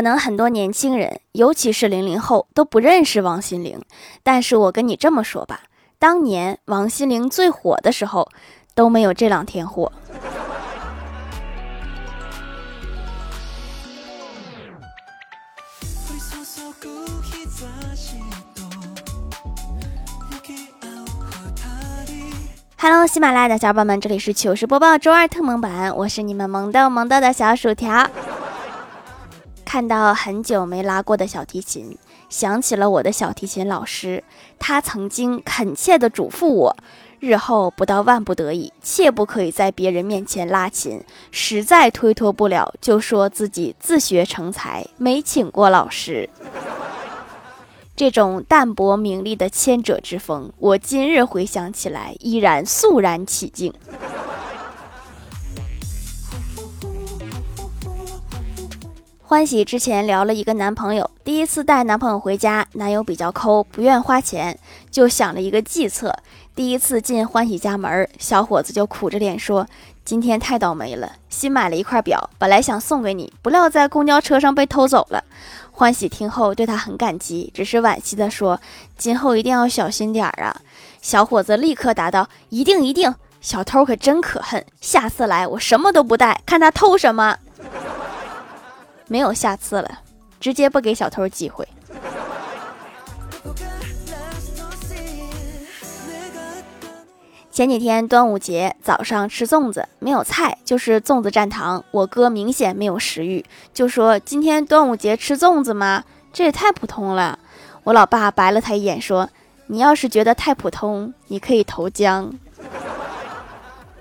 可能很多年轻人，尤其是零零后，都不认识王心凌。但是我跟你这么说吧，当年王心凌最火的时候，都没有这两天火。Hello，喜马拉雅的小伙伴们，这里是糗事播报周二特蒙版，我是你们萌豆萌豆的小薯条。看到很久没拉过的小提琴，想起了我的小提琴老师，他曾经恳切地嘱咐我，日后不到万不得已，切不可以在别人面前拉琴，实在推脱不了，就说自己自学成才，没请过老师。这种淡泊名利的谦者之风，我今日回想起来依然肃然起敬。欢喜之前聊了一个男朋友，第一次带男朋友回家，男友比较抠，不愿花钱，就想了一个计策。第一次进欢喜家门，小伙子就苦着脸说：“今天太倒霉了，新买了一块表，本来想送给你，不料在公交车上被偷走了。”欢喜听后对他很感激，只是惋惜地说：“今后一定要小心点儿啊！”小伙子立刻答道：“一定一定，小偷可真可恨，下次来我什么都不带，看他偷什么。”没有下次了，直接不给小偷机会。前几天端午节早上吃粽子，没有菜，就是粽子蘸糖。我哥明显没有食欲，就说：“今天端午节吃粽子吗？这也太普通了。”我老爸白了他一眼，说：“你要是觉得太普通，你可以投江，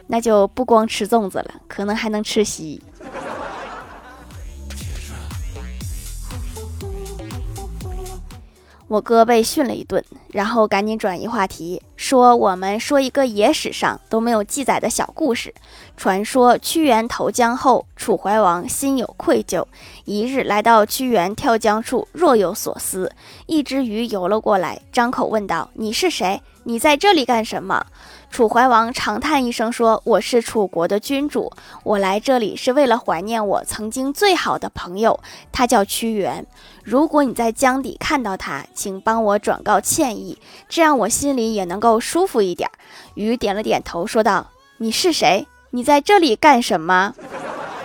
那就不光吃粽子了，可能还能吃席。”我哥被训了一顿，然后赶紧转移话题，说：“我们说一个野史上都没有记载的小故事。传说屈原投江后，楚怀王心有愧疚，一日来到屈原跳江处，若有所思。一只鱼游了过来，张口问道：‘你是谁？你在这里干什么？’”楚怀王长叹一声说：“我是楚国的君主，我来这里是为了怀念我曾经最好的朋友，他叫屈原。如果你在江底看到他，请帮我转告歉意，这样我心里也能够舒服一点。”鱼点了点头，说道：“你是谁？你在这里干什么？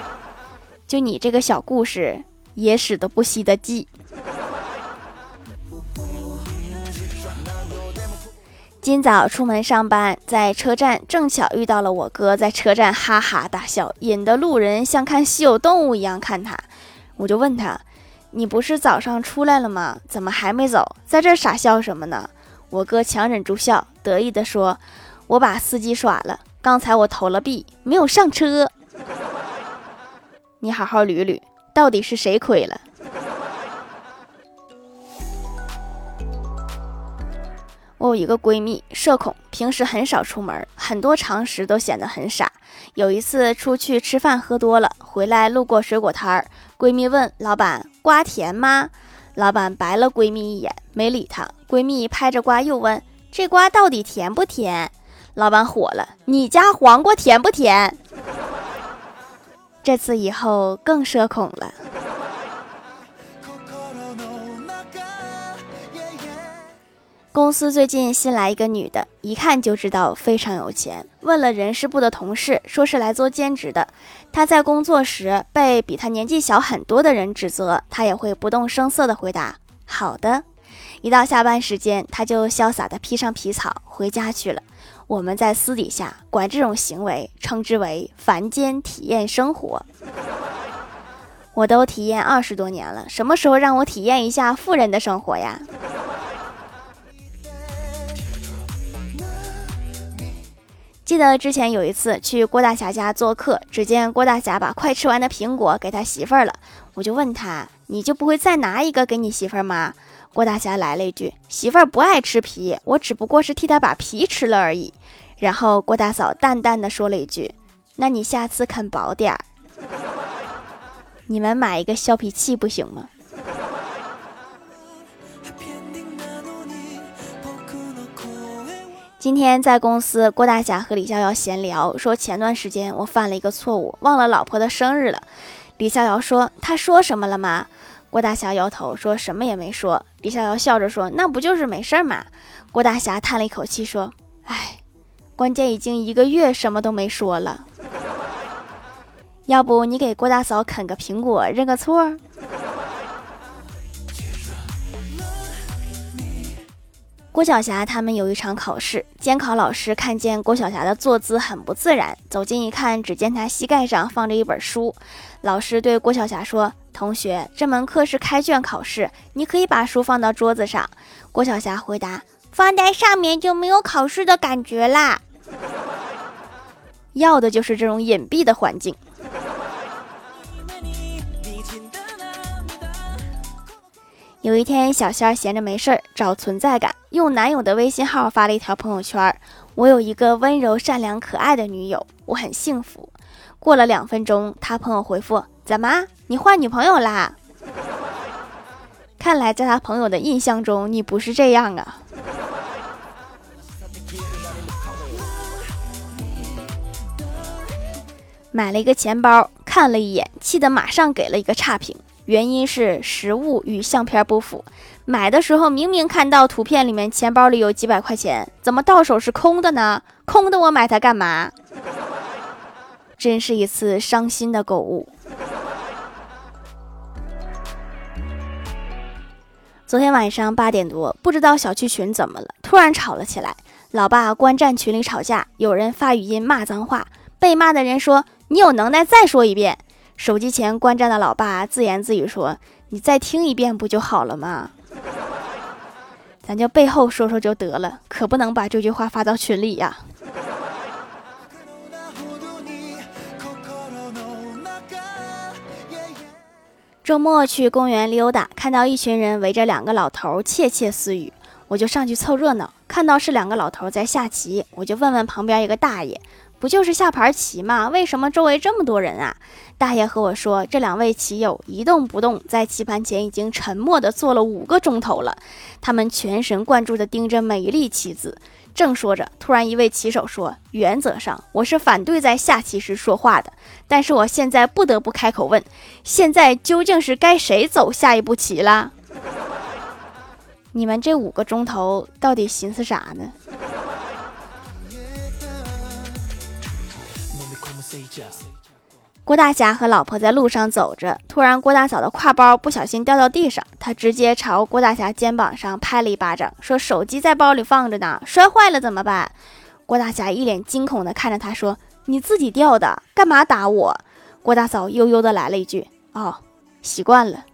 就你这个小故事，野史都不稀得记。”今早出门上班，在车站正巧遇到了我哥，在车站哈哈大笑，引得路人像看稀有动物一样看他。我就问他：“你不是早上出来了吗？怎么还没走？在这傻笑什么呢？”我哥强忍住笑，得意地说：“我把司机耍了。刚才我投了币，没有上车。你好好捋捋，到底是谁亏了？”我有一个闺蜜，社恐，平时很少出门，很多常识都显得很傻。有一次出去吃饭喝多了，回来路过水果摊儿，闺蜜问老板：“瓜甜吗？”老板白了闺蜜一眼，没理她。闺蜜拍着瓜又问：“这瓜到底甜不甜？”老板火了：“你家黄瓜甜不甜？” 这次以后更社恐了。公司最近新来一个女的，一看就知道非常有钱。问了人事部的同事，说是来做兼职的。她在工作时被比她年纪小很多的人指责，她也会不动声色地回答：“好的。”一到下班时间，她就潇洒地披上皮草回家去了。我们在私底下管这种行为称之为“凡间体验生活”。我都体验二十多年了，什么时候让我体验一下富人的生活呀？记得之前有一次去郭大侠家做客，只见郭大侠把快吃完的苹果给他媳妇儿了，我就问他：“你就不会再拿一个给你媳妇儿吗？”郭大侠来了一句：“媳妇儿不爱吃皮，我只不过是替她把皮吃了而已。”然后郭大嫂淡淡的说了一句：“那你下次啃薄点儿，你们买一个削皮器不行吗？”今天在公司，郭大侠和李逍遥闲聊，说前段时间我犯了一个错误，忘了老婆的生日了。李逍遥说：“他说什么了吗？”郭大侠摇头说什么也没说。李逍遥笑着说：“那不就是没事儿吗？”郭大侠叹了一口气说：“哎，关键已经一个月什么都没说了。要不你给郭大嫂啃个苹果认个错？”郭晓霞他们有一场考试，监考老师看见郭晓霞的坐姿很不自然，走近一看，只见她膝盖上放着一本书。老师对郭晓霞说：“同学，这门课是开卷考试，你可以把书放到桌子上。”郭晓霞回答：“放在上面就没有考试的感觉啦。”要的就是这种隐蔽的环境。有一天，小仙儿闲着没事儿找存在感，用男友的微信号发了一条朋友圈：“我有一个温柔、善良、可爱的女友，我很幸福。”过了两分钟，他朋友回复：“怎么，你换女朋友啦？” 看来在他朋友的印象中，你不是这样啊。买了一个钱包，看了一眼，气得马上给了一个差评。原因是实物与相片不符，买的时候明明看到图片里面钱包里有几百块钱，怎么到手是空的呢？空的我买它干嘛？真是一次伤心的购物。昨天晚上八点多，不知道小区群怎么了，突然吵了起来。老爸观战群里吵架，有人发语音骂脏话，被骂的人说：“你有能耐再说一遍。”手机前观战的老爸自言自语说：“你再听一遍不就好了吗？”咱就背后说说就得了，可不能把这句话发到群里呀。周末去公园溜达，看到一群人围着两个老头窃窃私语，我就上去凑热闹。看到是两个老头在下棋，我就问问旁边一个大爷。不就是下盘棋吗？为什么周围这么多人啊？大爷和我说，这两位棋友一动不动，在棋盘前已经沉默地坐了五个钟头了。他们全神贯注地盯着每一粒棋子。正说着，突然一位棋手说：“原则上我是反对在下棋时说话的，但是我现在不得不开口问：现在究竟是该谁走下一步棋啦？你们这五个钟头到底寻思啥呢？”郭大侠和老婆在路上走着，突然郭大嫂的挎包不小心掉到地上，他直接朝郭大侠肩膀上拍了一巴掌，说：“手机在包里放着呢，摔坏了怎么办？”郭大侠一脸惊恐地看着他说：“你自己掉的，干嘛打我？”郭大嫂悠悠地来了一句：“哦，习惯了。”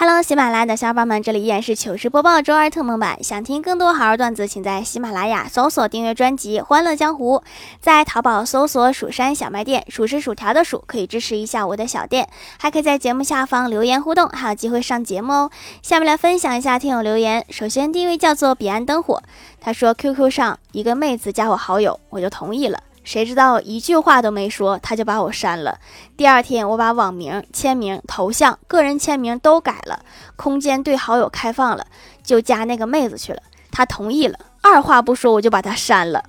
Hello，喜马拉雅的小伙伴们，这里依然是糗事播报周二特蒙版。想听更多好玩段子，请在喜马拉雅搜索订阅专辑《欢乐江湖》，在淘宝搜索“蜀山小卖店”，数是薯条的数，可以支持一下我的小店。还可以在节目下方留言互动，还有机会上节目哦。下面来分享一下听友留言。首先第一位叫做彼岸灯火，他说 QQ 上一个妹子加我好友，我就同意了。谁知道一句话都没说，他就把我删了。第二天，我把网名、签名、头像、个人签名都改了，空间对好友开放了，就加那个妹子去了。他同意了，二话不说我就把他删了。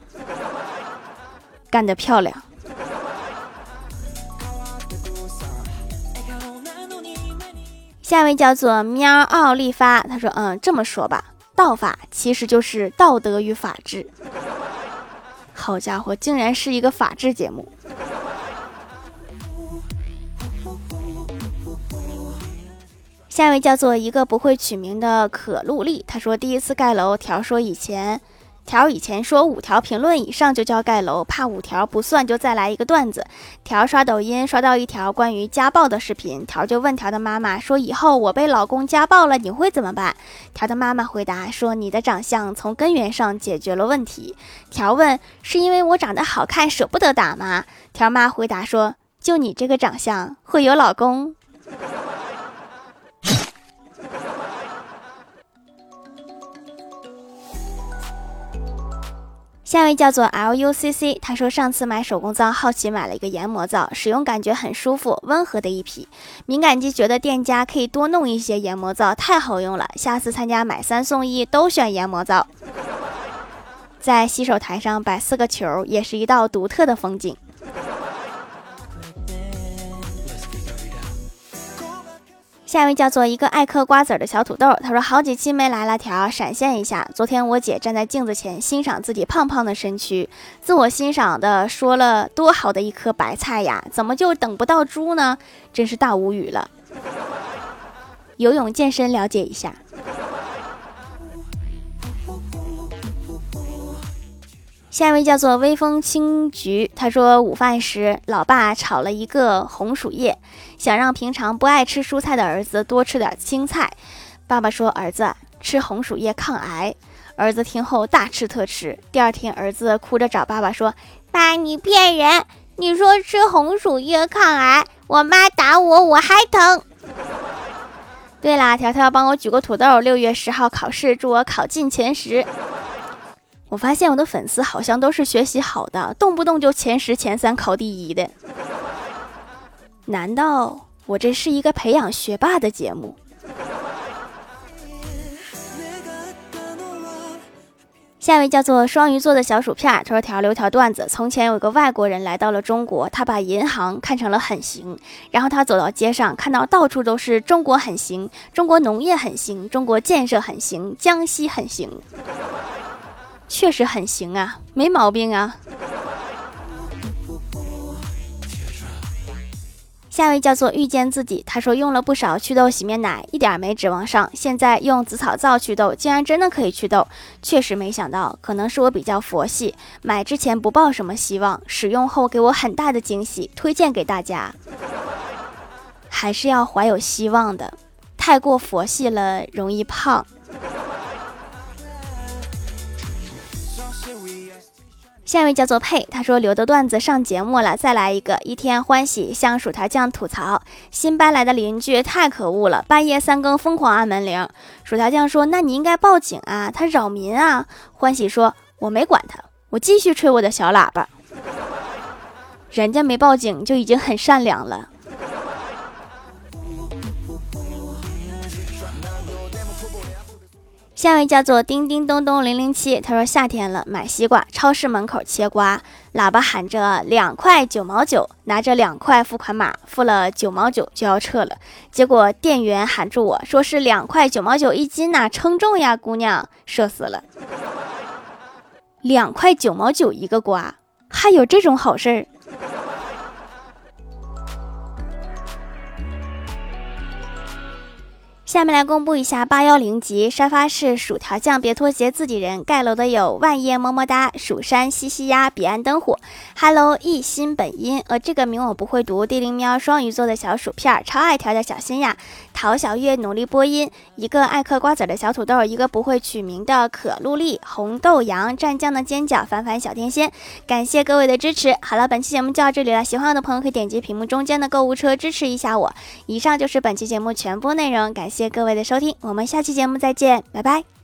干得漂亮！下一位叫做喵奥利发，他说：“嗯，这么说吧，道法其实就是道德与法治。”好家伙，竟然是一个法制节目！下一位叫做一个不会取名的可露丽，她说第一次盖楼，条说以前。条以前说五条评论以上就叫盖楼，怕五条不算就再来一个段子。条刷抖音刷到一条关于家暴的视频，条就问条的妈妈说：“以后我被老公家暴了，你会怎么办？”条的妈妈回答说：“你的长相从根源上解决了问题。”条问：“是因为我长得好看舍不得打吗？”条妈回答说：“就你这个长相，会有老公？”下一位叫做 L U C C，他说上次买手工皂，好奇买了一个研磨皂，使用感觉很舒服，温和的一批。敏感肌觉得店家可以多弄一些研磨皂，太好用了，下次参加买三送一都选研磨皂。在洗手台上摆四个球，也是一道独特的风景。下一位叫做一个爱嗑瓜子的小土豆，他说好几期没来了条，闪现一下。昨天我姐站在镜子前欣赏自己胖胖的身躯，自我欣赏的说了多好的一颗白菜呀，怎么就等不到猪呢？真是大无语了。游泳健身了解一下。下一位叫做微风青菊，他说午饭时，老爸炒了一个红薯叶，想让平常不爱吃蔬菜的儿子多吃点青菜。爸爸说：“儿子吃红薯叶抗癌。”儿子听后大吃特吃。第二天，儿子哭着找爸爸说：“爸，你骗人！你说吃红薯叶抗癌，我妈打我，我还疼。”对啦，条条帮我举个土豆，六月十号考试，祝我考进前十。我发现我的粉丝好像都是学习好的，动不动就前十、前三考第一的。难道我这是一个培养学霸的节目？下一位叫做双鱼座的小薯片，他说：“条留条段子。从前有个外国人来到了中国，他把银行看成了很行。然后他走到街上，看到到处都是中国很行，中国农业很行，中国建设很行，江西很行。”确实很行啊，没毛病啊。下一位叫做遇见自己，他说用了不少祛痘洗面奶，一点没指望上。现在用紫草皂祛痘，竟然真的可以祛痘，确实没想到。可能是我比较佛系，买之前不抱什么希望，使用后给我很大的惊喜，推荐给大家。还是要怀有希望的，太过佛系了容易胖。下一位叫做佩，他说留的段子上节目了，再来一个。一天欢喜向薯条酱吐槽，新搬来的邻居太可恶了，半夜三更疯狂按门铃。薯条酱说：“那你应该报警啊，他扰民啊。”欢喜说：“我没管他，我继续吹我的小喇叭。人家没报警就已经很善良了。”下一位叫做叮叮咚咚零零七，他说夏天了，买西瓜，超市门口切瓜，喇叭喊着两块九毛九，拿着两块付款码，付了九毛九就要撤了，结果店员喊住我说是两块九毛九一斤呐，称重呀，姑娘，社死了，两块九毛九一个瓜，还有这种好事儿。下面来公布一下八幺零级沙发是薯条酱，别拖鞋，自己人盖楼的有万叶么么哒、蜀山西西鸭、彼岸灯火、Hello 一心本音，呃，这个名我不会读。地灵喵双鱼座的小薯片，超爱条的小心呀。陶小月努力播音，一个爱嗑瓜子的小土豆，一个不会取名的可露丽，红豆羊蘸酱的尖角，凡凡小天仙。感谢各位的支持。好了，本期节目就到这里了，喜欢我的朋友可以点击屏幕中间的购物车支持一下我。以上就是本期节目全部内容，感谢。谢各位的收听，我们下期节目再见，拜拜。